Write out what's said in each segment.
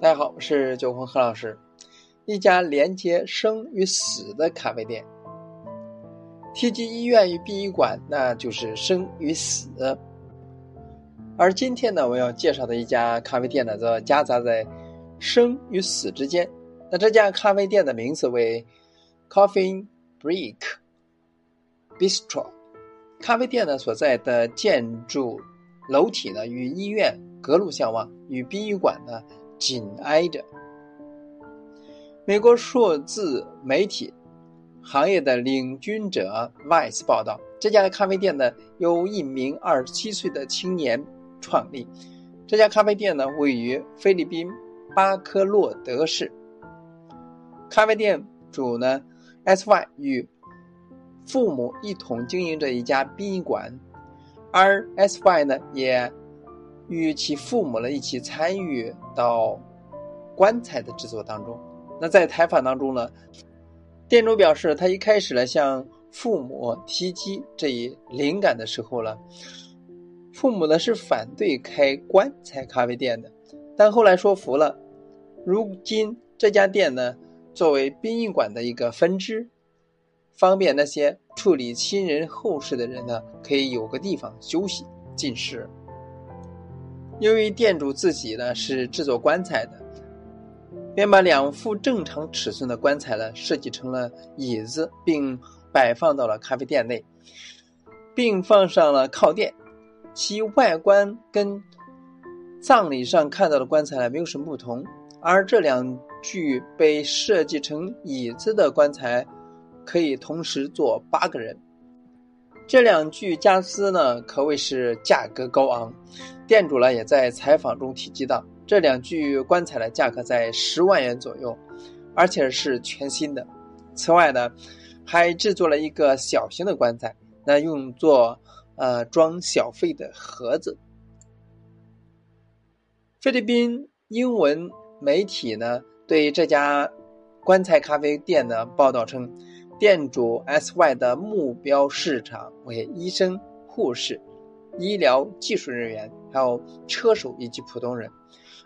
大家好，我是九红何老师。一家连接生与死的咖啡店。提及医院与殡仪馆，那就是生与死。而今天呢，我要介绍的一家咖啡店呢，则夹杂在生与死之间。那这家咖啡店的名字为 Coffee Break Bistro。咖啡店呢所在的建筑楼体呢，与医院隔路相望，与殡仪馆呢。紧挨着，美国数字媒体行业的领军者 Vice 报道，这家咖啡店呢由一名二十七岁的青年创立。这家咖啡店呢位于菲律宾巴科洛德市。咖啡店主呢 SY 与父母一同经营着一家殡仪馆，而 SY 呢也。与其父母呢一起参与到棺材的制作当中。那在采访当中呢，店主表示，他一开始呢向父母提及这一灵感的时候呢，父母呢是反对开棺材咖啡店的，但后来说服了。如今这家店呢，作为殡仪馆的一个分支，方便那些处理亲人后事的人呢，可以有个地方休息进食。由于店主自己呢是制作棺材的，便把两副正常尺寸的棺材呢设计成了椅子，并摆放到了咖啡店内，并放上了靠垫。其外观跟葬礼上看到的棺材呢没有什么不同。而这两具被设计成椅子的棺材，可以同时坐八个人。这两具家私呢，可谓是价格高昂。店主呢也在采访中提及到，这两具棺材的价格在十万元左右，而且是全新的。此外呢，还制作了一个小型的棺材，那用作呃装小费的盒子。菲律宾英文媒体呢对这家棺材咖啡店的报道称。店主 SY 的目标市场为医生、护士、医疗技术人员，还有车手以及普通人。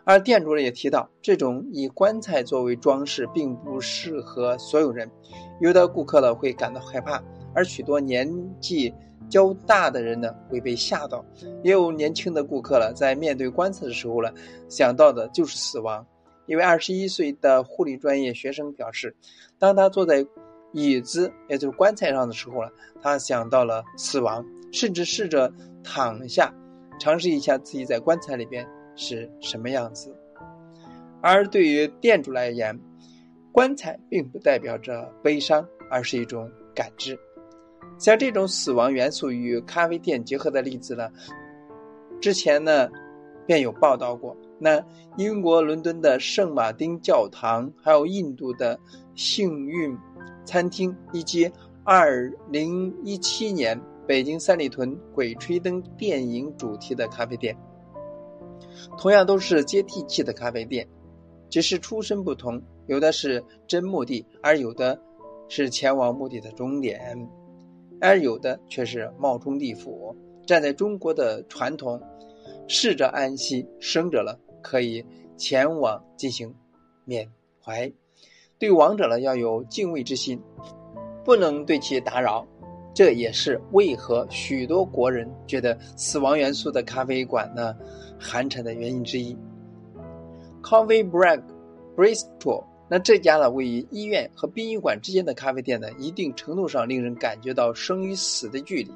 而店主也提到，这种以棺材作为装饰并不适合所有人，有的顾客呢会感到害怕，而许多年纪较大的人呢会被吓到，也有年轻的顾客了在面对棺材的时候呢想到的就是死亡。一位二十一岁的护理专业学生表示，当他坐在椅子，也就是棺材上的时候呢，他想到了死亡，甚至试着躺下，尝试一下自己在棺材里边是什么样子。而对于店主来言，棺材并不代表着悲伤，而是一种感知。像这种死亡元素与咖啡店结合的例子呢，之前呢便有报道过。那英国伦敦的圣马丁教堂，还有印度的幸运。餐厅以及二零一七年北京三里屯《鬼吹灯》电影主题的咖啡店，同样都是接地气的咖啡店，只是出身不同，有的是真目的，而有的是前往目的的终点，而有的却是冒充地府。站在中国的传统，逝者安息，生者了可以前往进行缅怀。对亡者呢要有敬畏之心，不能对其打扰。这也是为何许多国人觉得死亡元素的咖啡馆呢寒碜的原因之一。Coffee Break Bristol，那这家呢位于医院和殡仪馆之间的咖啡店呢，一定程度上令人感觉到生与死的距离。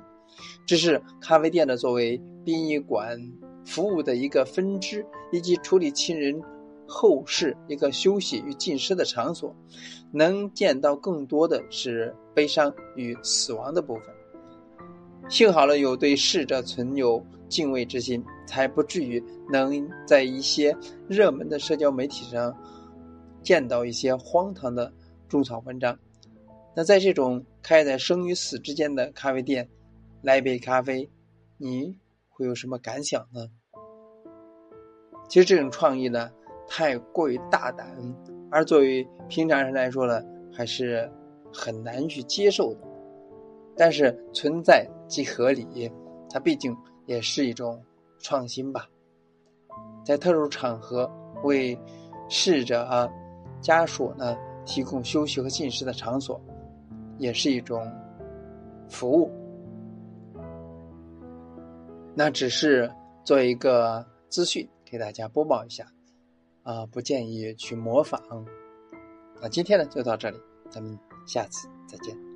只是咖啡店呢作为殡仪馆服务的一个分支，以及处理亲人。后世一个休息与进食的场所，能见到更多的是悲伤与死亡的部分。幸好了，有对逝者存有敬畏之心，才不至于能在一些热门的社交媒体上见到一些荒唐的种草文章。那在这种开在生与死之间的咖啡店，来杯咖啡，你会有什么感想呢？其实这种创意呢？太过于大胆，而作为平常人来说呢，还是很难去接受的。但是存在即合理，它毕竟也是一种创新吧。在特殊场合为逝者啊家属呢提供休息和进食的场所，也是一种服务。那只是做一个资讯给大家播报一下，啊，不建议去模仿。那今天呢就到这里，咱们下次再见。